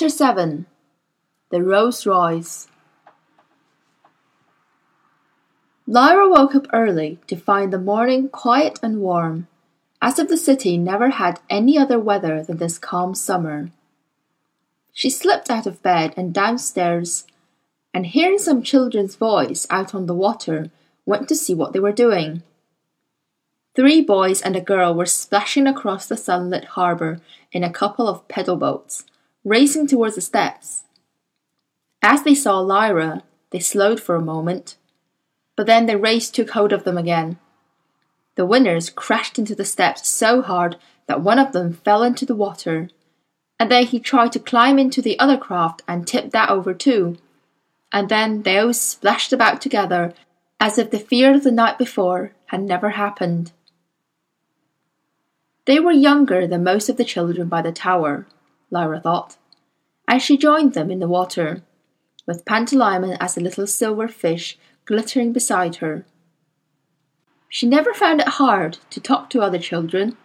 Chapter 7 The Rolls-Royce Lyra woke up early to find the morning quiet and warm, as if the city never had any other weather than this calm summer. She slipped out of bed and downstairs, and hearing some children's voice out on the water, went to see what they were doing. Three boys and a girl were splashing across the sunlit harbour in a couple of pedal boats, racing towards the steps. As they saw Lyra, they slowed for a moment, but then the race took hold of them again. The winners crashed into the steps so hard that one of them fell into the water, and then he tried to climb into the other craft and tipped that over too. And then they all splashed about together as if the fear of the night before had never happened. They were younger than most of the children by the tower, Lyra thought, as she joined them in the water, with Pantalaimon as a little silver fish glittering beside her. She never found it hard to talk to other children,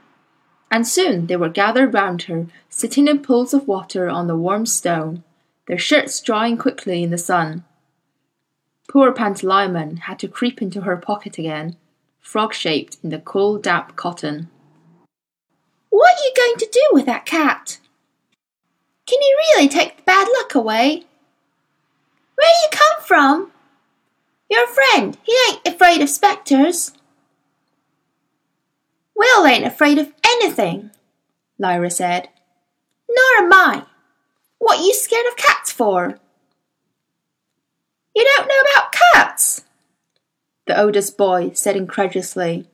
and soon they were gathered round her, sitting in pools of water on the warm stone, their shirts drying quickly in the sun. Poor Pantalaimon had to creep into her pocket again, frog shaped in the cool, damp cotton. What are you going to do with that cat? Can you really take the bad luck away? Where you come from? Your friend, he ain't afraid of spectres. Will ain't afraid of anything, Lyra said. Nor am I. What are you scared of cats for? You don't know about cats? The oldest boy said incredulously.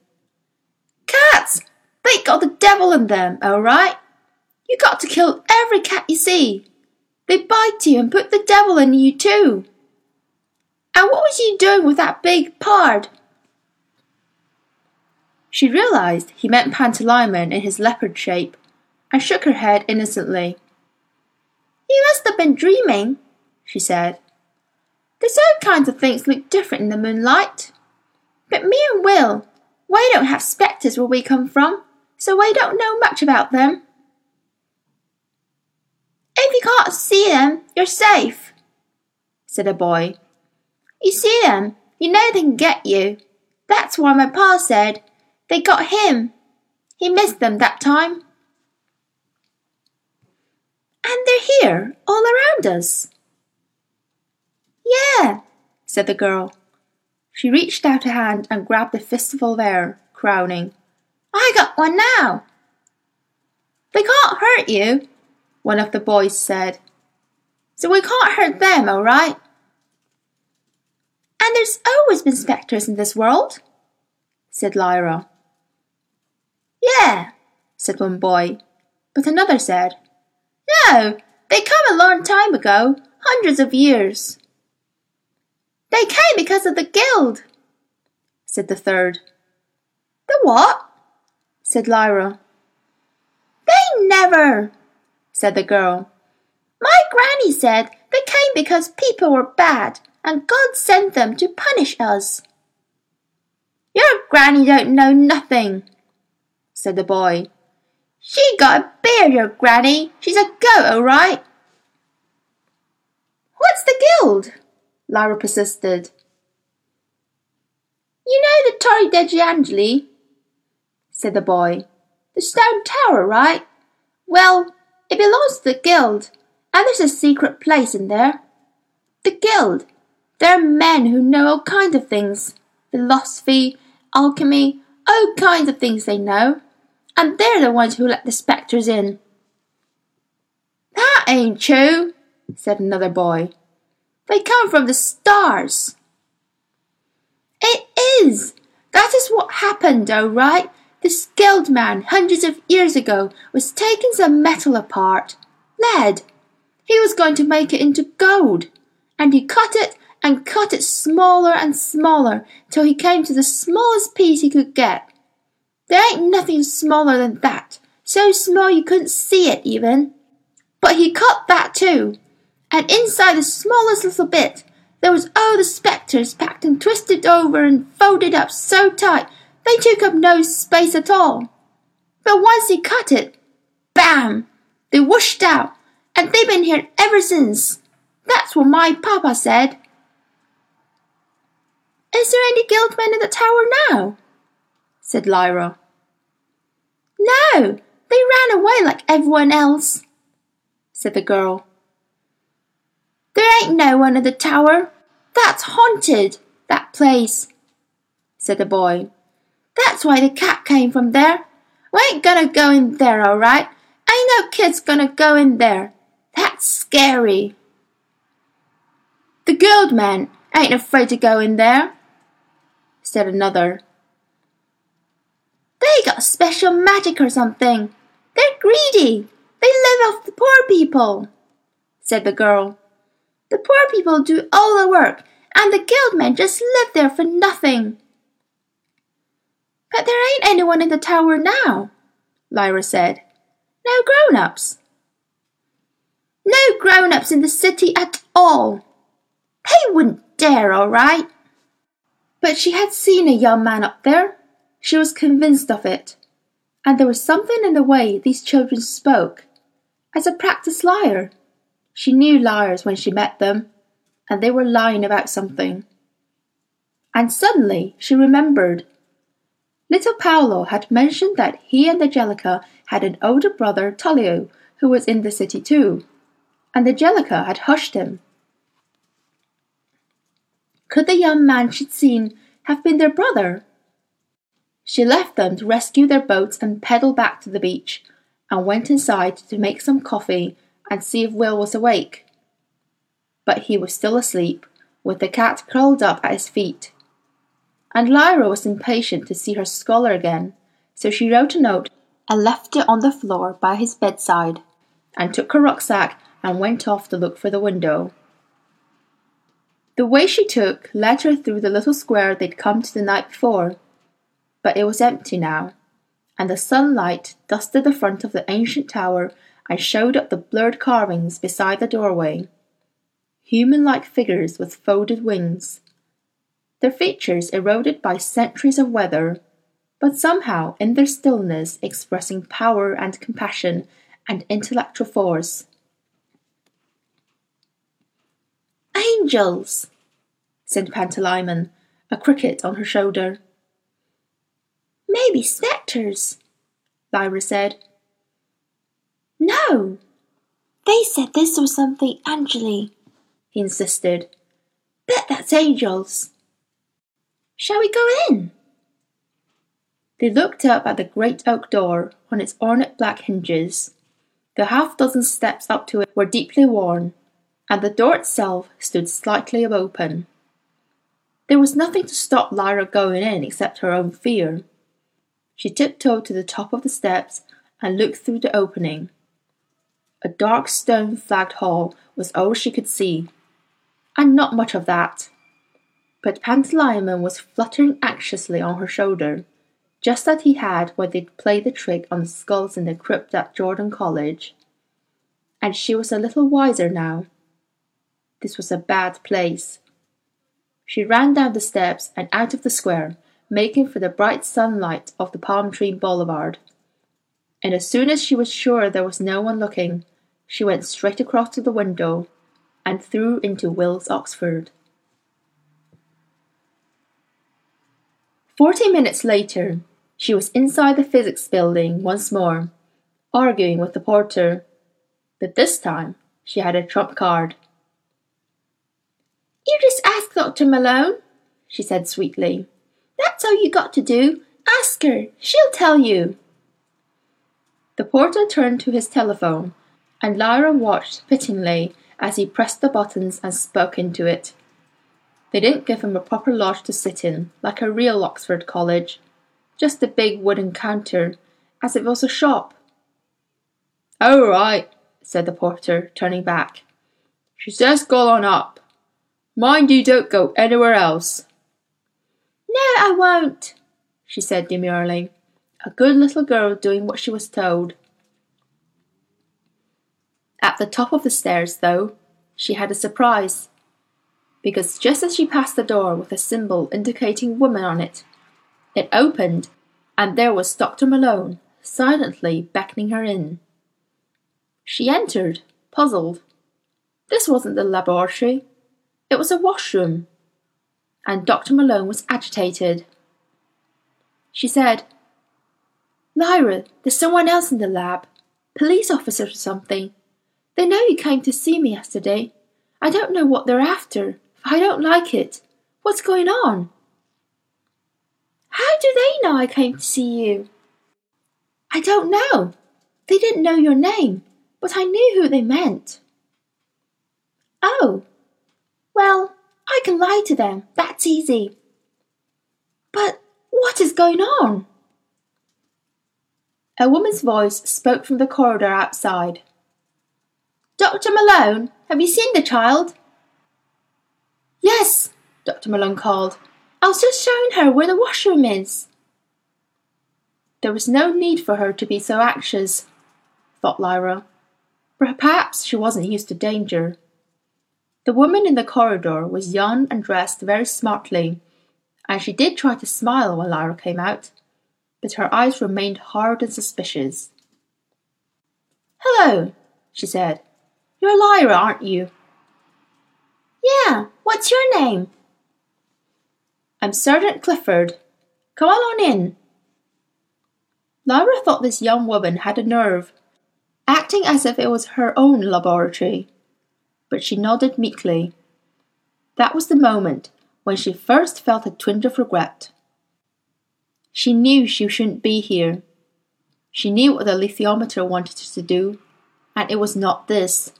Cats! They got the devil in them, all right? You got to kill every cat you see. They bite you and put the devil in you too. And what was you doing with that big pard? She realized he meant Pantalaimon in his leopard shape, and shook her head innocently. You must have been dreaming, she said. There's all kinds of things look different in the moonlight. But me and Will, we don't have spectres where we come from, so we don't know much about them. If you can't see them, you're safe, said a boy. You see them, you know they can get you. That's why my pa said they got him. He missed them that time. And they're here, all around us. Yeah, said the girl. She reached out a hand and grabbed a fistful of air, crowning. I got one now. They can't hurt you, one of the boys said. So we can't hurt them, all right? And there's always been spectres in this world, said Lyra. Yeah, said one boy, but another said, No, they came a long time ago, hundreds of years. They came because of the guild, said the third. The what? said Lyra. They never, said the girl. My granny said they came because people were bad and God sent them to punish us. Your granny don't know nothing, said the boy. She got a beard, your granny. She's a goat, all right. What's the guild? Lyra persisted. You know the Torre degli Angeli? said the boy. The stone tower, right? Well, it belongs to the guild, and there's a secret place in there. The guild. There are men who know all kinds of things philosophy, alchemy, all kinds of things they know and they're the ones who let the spectres in. That ain't true, said another boy. They come from the stars. It is. That is what happened, all right. The skilled man, hundreds of years ago, was taking some metal apart, lead. He was going to make it into gold, and he cut it and cut it smaller and smaller till he came to the smallest piece he could get. There ain't nothing smaller than that, so small you couldn't see it even. But he cut that too, and inside the smallest little bit there was all the spectres packed and twisted over and folded up so tight they took up no space at all. But once he cut it, bam! They whooshed out, and they've been here ever since. That's what my papa said. Is there any guildmen in the tower now? said Lyra. No, they ran away like everyone else, said the girl. There ain't no one in the tower. That's haunted, that place, said the boy. That's why the cat came from there. We ain't gonna go in there, all right? Ain't no kid's gonna go in there. That's scary. The guildman ain't afraid to go in there, said another. They got special magic or something. They're greedy. They live off the poor people, said the girl. The poor people do all the work, and the guildmen just live there for nothing. But there ain't anyone in the tower now, Lyra said. No grown ups. No grown ups in the city at all. They wouldn't dare, all right. But she had seen a young man up there. She was convinced of it. And there was something in the way these children spoke. As a practiced liar, she knew liars when she met them, and they were lying about something. And suddenly she remembered Little Paolo had mentioned that he and Angelica had an older brother, Tullio, who was in the city too, and Angelica had hushed him. Could the young man she'd seen have been their brother? She left them to rescue their boats and pedal back to the beach, and went inside to make some coffee and see if Will was awake. But he was still asleep, with the cat curled up at his feet and Lyra was impatient to see her scholar again, so she wrote a note and left it on the floor by his bedside, and took her rucksack and went off to look for the window. The way she took led her through the little square they'd come to the night before, but it was empty now, and the sunlight dusted the front of the ancient tower and showed up the blurred carvings beside the doorway. Human like figures with folded wings their features eroded by centuries of weather, but somehow in their stillness expressing power and compassion and intellectual force. Angels, said Pantalaimon, a cricket on her shoulder. Maybe spectres, Lyra said. No, they said this was something Angeli, he insisted. Bet that's angels. Shall we go in? They looked up at the great oak door on its ornate black hinges. The half dozen steps up to it were deeply worn, and the door itself stood slightly open. There was nothing to stop Lyra going in except her own fear. She tiptoed to the top of the steps and looked through the opening. A dark stone flagged hall was all she could see, and not much of that but Pantalaimon was fluttering anxiously on her shoulder, just as he had when they'd played the trick on the skulls in the crypt at Jordan College. And she was a little wiser now. This was a bad place. She ran down the steps and out of the square, making for the bright sunlight of the palm tree boulevard. And as soon as she was sure there was no one looking, she went straight across to the window and threw into Will's Oxford. Forty minutes later, she was inside the physics building once more, arguing with the porter. But this time, she had a trump card. You just ask Dr. Malone, she said sweetly. That's all you got to do. Ask her. She'll tell you. The porter turned to his telephone, and Lyra watched pityingly as he pressed the buttons and spoke into it. They didn't give him a proper lodge to sit in, like a real Oxford college, just a big wooden counter, as if it was a shop. All right, said the porter, turning back. She's just gone on up. Mind you don't go anywhere else. No, I won't, she said demurely, a good little girl doing what she was told. At the top of the stairs, though, she had a surprise because just as she passed the door with a symbol indicating woman on it, it opened, and there was Dr. Malone silently beckoning her in. She entered, puzzled. This wasn't the laboratory. It was a washroom. And Dr. Malone was agitated. She said, Lyra, there's someone else in the lab. Police officer or something. They know you came to see me yesterday. I don't know what they're after. I don't like it. What's going on? How do they know I came to see you? I don't know. They didn't know your name, but I knew who they meant. Oh, well, I can lie to them. That's easy. But what is going on? A woman's voice spoke from the corridor outside. Dr. Malone, have you seen the child? Yes, Dr. Malone called. I was just showing her where the washroom is. There was no need for her to be so anxious, thought Lyra. Perhaps she wasn't used to danger. The woman in the corridor was young and dressed very smartly, and she did try to smile when Lyra came out, but her eyes remained hard and suspicious. Hello, she said. You're Lyra, aren't you? Yeah, what's your name? I'm Sergeant Clifford. Come on in. Lyra thought this young woman had a nerve, acting as if it was her own laboratory but she nodded meekly. That was the moment when she first felt a twinge of regret. She knew she shouldn't be here. She knew what the alethiometer wanted her to do, and it was not this.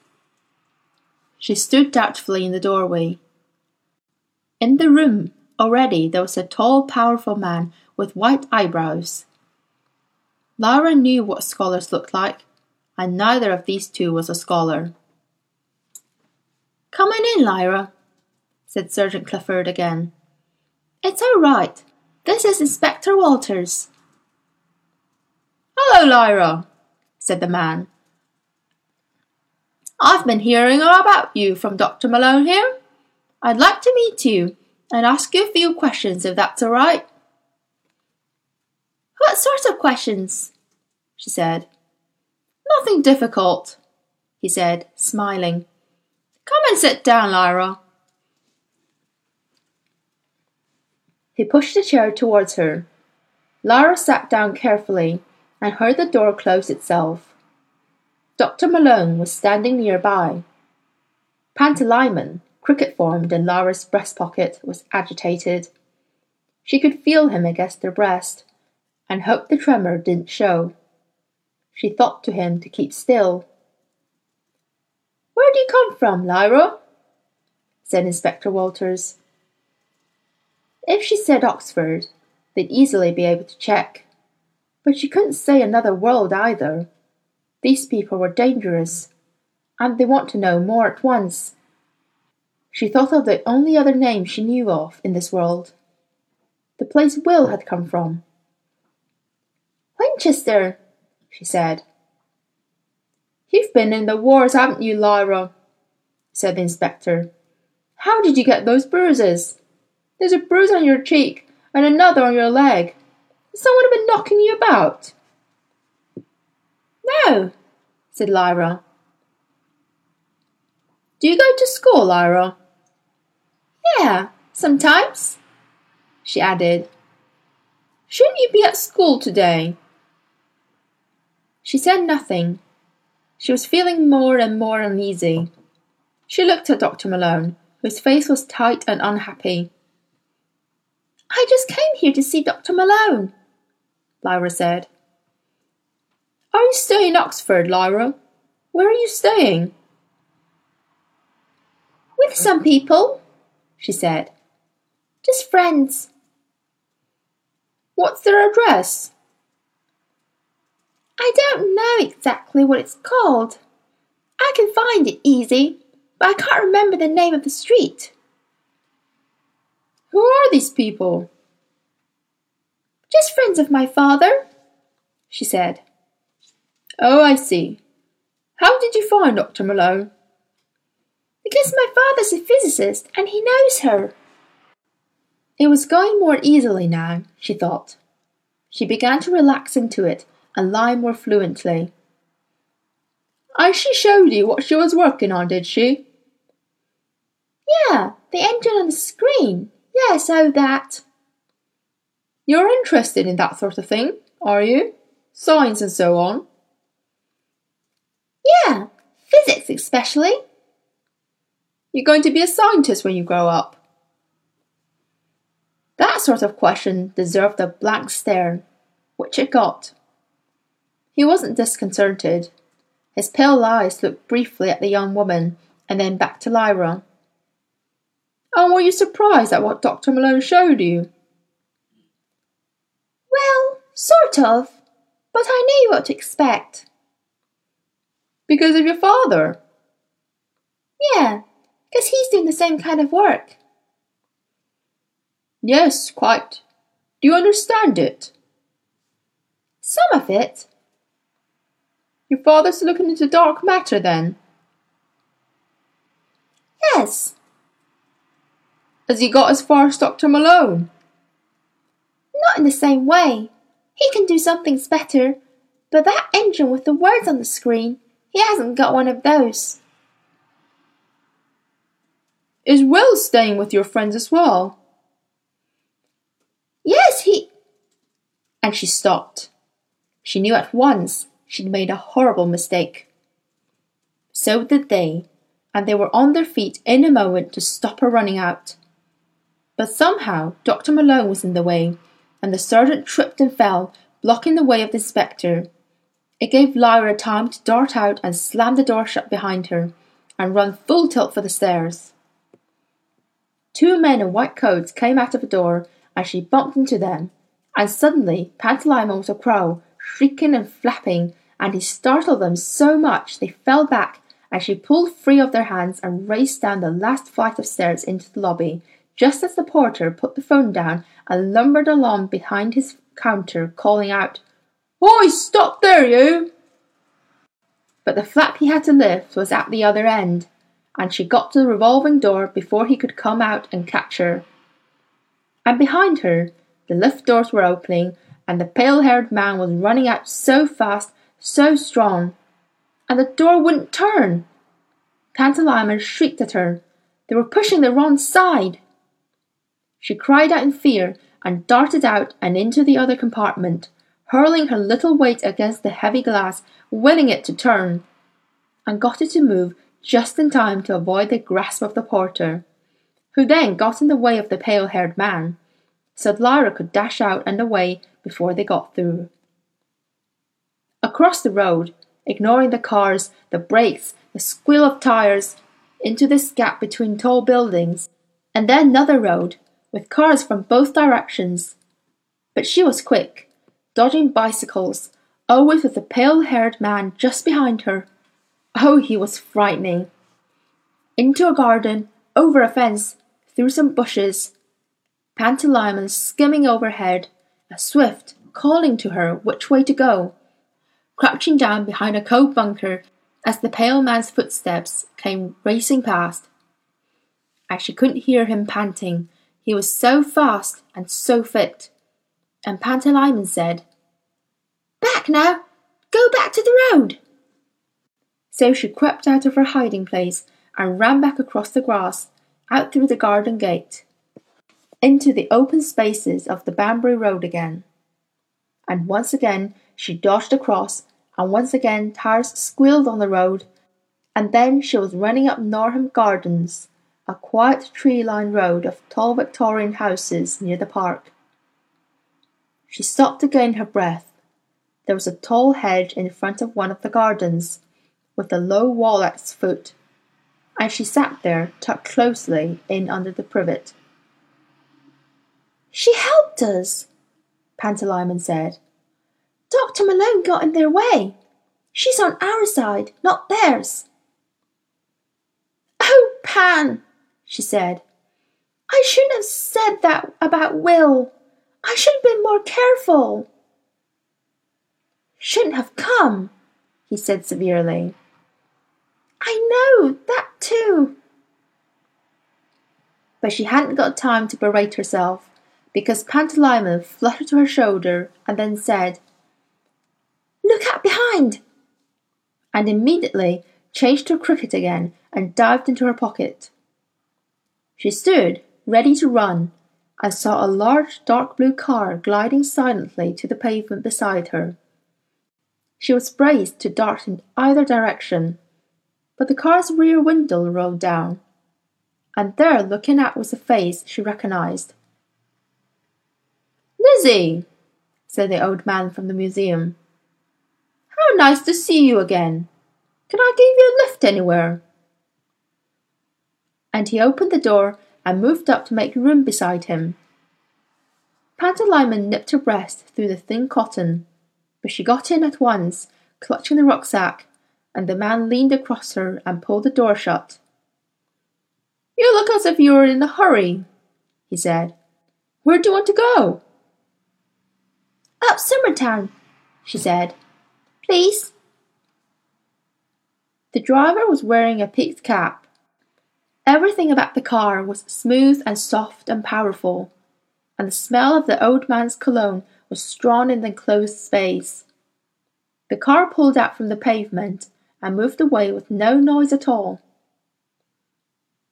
She stood doubtfully in the doorway. In the room, already, there was a tall, powerful man with white eyebrows. Lyra knew what scholars looked like, and neither of these two was a scholar. Come on in, Lyra, said Sergeant Clifford again. It's all right. This is Inspector Walters. Hello, Lyra, said the man. I've been hearing all about you from Dr. Malone here. I'd like to meet you and ask you a few questions if that's all right. What sort of questions? she said. Nothing difficult, he said, smiling. Come and sit down, Lyra. He pushed a chair towards her. Lyra sat down carefully and heard the door close itself. Dr. Malone was standing nearby. Pantalaimon, cricket formed in Lyra's breast pocket, was agitated. She could feel him against her breast, and hoped the tremor didn't show. She thought to him to keep still where do you come from, Lyra? said Inspector Walters. If she said Oxford, they'd easily be able to check. But she couldn't say another world either. These people were dangerous, and they want to know more at once. She thought of the only other name she knew of in this world. The place Will had come from. Winchester, she said. You've been in the wars, haven't you, Lyra? said the inspector. How did you get those bruises? There's a bruise on your cheek and another on your leg. Has someone been knocking you about? No, said Lyra. Do you go to school, Lyra? Yeah, sometimes, she added. Shouldn't you be at school today? She said nothing, she was feeling more and more uneasy. She looked at Dr. Malone, whose face was tight and unhappy. I just came here to see Dr. Malone, Lyra said. Are you staying in Oxford, Lyra? Where are you staying? With some people, she said. Just friends. What's their address? I don't know exactly what it's called. I can find it easy, but I can't remember the name of the street. Who are these people? Just friends of my father, she said. Oh, I see. How did you find Dr. Malone? Because my father's a physicist and he knows her. It was going more easily now, she thought. She began to relax into it and lie more fluently. And she showed you what she was working on, did she? Yeah, the engine on the screen. Yeah, so that. You're interested in that sort of thing, are you? Science and so on? Yeah, physics especially. You're going to be a scientist when you grow up. That sort of question deserved a blank stare, which it got. He wasn't disconcerted. His pale eyes looked briefly at the young woman and then back to Lyra. And were you surprised at what Dr. Malone showed you? Well, sort of, but I knew what to expect. Because of your father? Yeah, because he's doing the same kind of work. Yes, quite. Do you understand it? Some of it. Your father's looking into dark matter, then? Yes. Has he got as far as Dr. Malone? Not in the same way. He can do some things better, but that engine with the words on the screen, he hasn't got one of those. Is Will staying with your friends as well? Yes, he. And she stopped. She knew at once she'd made a horrible mistake. So did they, and they were on their feet in a moment to stop her running out. But somehow Dr. Malone was in the way, and the sergeant tripped and fell, blocking the way of the inspector. It gave Lyra time to dart out and slam the door shut behind her, and run full tilt for the stairs. Two men in white coats came out of the door as she bumped into them, and suddenly Pantalaimon was a crow, shrieking and flapping, and he startled them so much they fell back as she pulled free of their hands and raced down the last flight of stairs into the lobby, just as the porter put the phone down and lumbered along behind his counter, calling out, Oi, stop there, you! But the flap he had to lift was at the other end, and she got to the revolving door before he could come out and catch her. And behind her, the lift doors were opening, and the pale haired man was running out so fast, so strong, and the door wouldn't turn. Pantalaimon shrieked at her. They were pushing the wrong side. She cried out in fear and darted out and into the other compartment, hurling her little weight against the heavy glass, willing it to turn, and got it to move just in time to avoid the grasp of the porter, who then got in the way of the pale haired man, so that Lyra could dash out and away before they got through. Across the road, ignoring the cars, the brakes, the squeal of tires, into this gap between tall buildings, and then another road, with cars from both directions. But she was quick, dodging bicycles, always with the pale haired man just behind her. Oh, he was frightening. Into a garden, over a fence, through some bushes. Pantalaimon skimming overhead, a swift calling to her which way to go, crouching down behind a coal bunker as the pale man's footsteps came racing past. As she couldn't hear him panting, he was so fast and so fit. And Pantalaimon said, Back now! Go back to the road! So she crept out of her hiding place and ran back across the grass, out through the garden gate, into the open spaces of the Banbury Road again. And once again she dodged across, and once again tires squealed on the road, and then she was running up Norham Gardens, a quiet tree-lined road of tall Victorian houses near the park. She stopped to gain her breath. There was a tall hedge in front of one of the gardens, with a low wall at its foot, and she sat there tucked closely in under the privet. She helped us, Pantalaimon said. Dr. Malone got in their way. She's on our side, not theirs. Oh, Pan, she said. I shouldn't have said that about Will. I should have been more careful. Shouldn't have come, he said severely. I know, that too. But she hadn't got time to berate herself, because Pantalaimon fluttered to her shoulder and then said, Look out behind! and immediately changed her cricket again and dived into her pocket. She stood, ready to run, and saw a large dark blue car gliding silently to the pavement beside her. She was braced to dart in either direction, but the car's rear window rolled down, and there looking out was a face she recognized. Lizzie, said the old man from the museum. How nice to see you again. Can I give you a lift anywhere? And he opened the door and moved up to make room beside him. Pantalaimon nipped her breast through the thin cotton, but she got in at once, clutching the rucksack, and the man leaned across her and pulled the door shut. You look as if you were in a hurry, he said. Where do you want to go? Up Summertown, she said. Please. The driver was wearing a peaked cap. Everything about the car was smooth and soft and powerful, and the smell of the old man's cologne was strong in the enclosed space. The car pulled out from the pavement and moved away with no noise at all.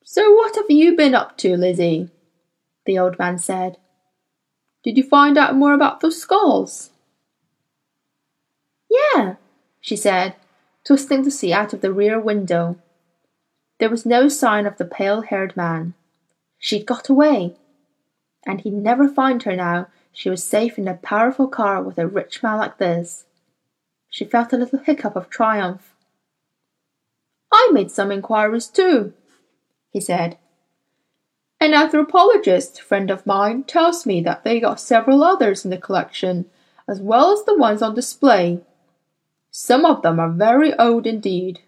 So what have you been up to, Lizzie? the old man said. Did you find out more about those skulls? Yeah, she said, twisting to see out of the rear window. There was no sign of the pale haired man. She'd got away. And he'd never find her now she was safe in a powerful car with a rich man like this. She felt a little hiccup of triumph. I made some inquiries too, he said. An anthropologist friend of mine tells me that they got several others in the collection, as well as the ones on display. Some of them are very old indeed.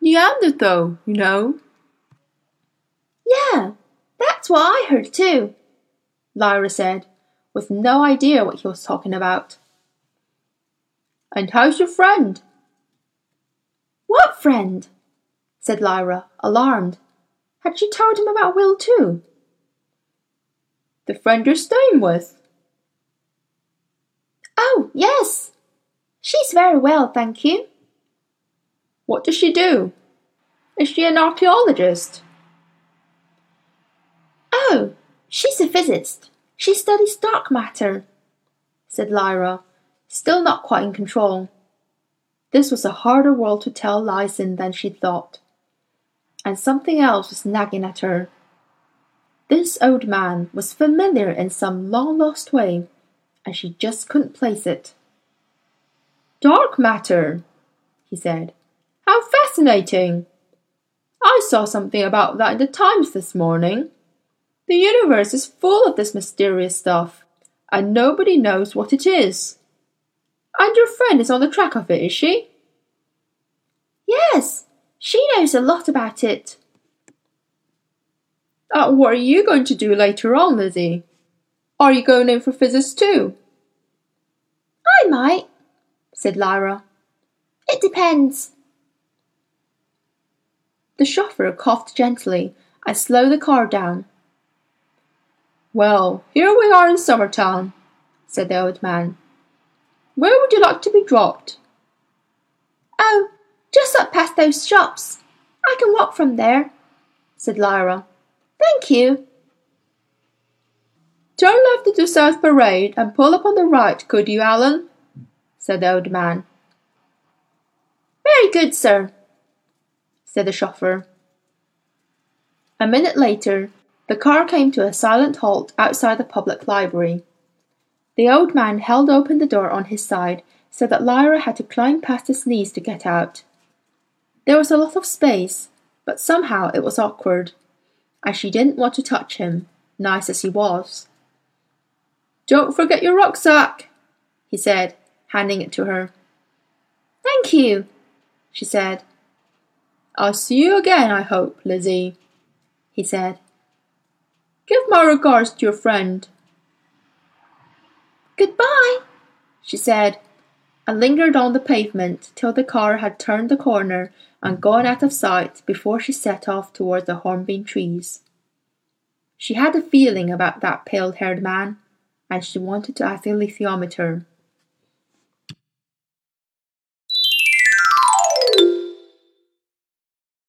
Neanderthal, you know. Yeah, that's what I heard too, Lyra said, with no idea what he was talking about. And how's your friend? What friend? said Lyra, alarmed. Had she told him about Will too? The friend you're staying with. Oh, yes. She's very well, thank you. What does she do? Is she an archaeologist? Oh, she's a physicist. She studies dark matter, said Lyra, still not quite in control. This was a harder world to tell lies in than she'd thought and something else was nagging at her. This old man was familiar in some long lost way, and she just couldn't place it. Dark matter, he said. How fascinating! I saw something about that in the Times this morning. The universe is full of this mysterious stuff, and nobody knows what it is. And your friend is on the track of it, is she? Yes, she knows a lot about it. Uh, what are you going to do later on, Lizzie? Are you going in for physics too? I might, said Lyra. It depends. The chauffeur coughed gently and slowed the car down. Well, here we are in Summertown, said the old man. Where would you like to be dropped? Oh, just up past those shops. I can walk from there, said Lyra. Thank you. Turn left into South Parade and pull up on the right, could you, Alan? said the old man. Very good, sir, said the chauffeur. A minute later, the car came to a silent halt outside the public library. The old man held open the door on his side so that Lyra had to climb past his knees to get out. There was a lot of space, but somehow it was awkward, and she didn't want to touch him, nice as he was. Don't forget your rucksack, he said, handing it to her. Thank you, she said. I'll see you again, I hope, Lizzie, he said. Give my regards to your friend. Goodbye, she said, and lingered on the pavement till the car had turned the corner and gone out of sight before she set off towards the hornbeam trees. She had a feeling about that pale haired man, and she wanted to ask the alethiometer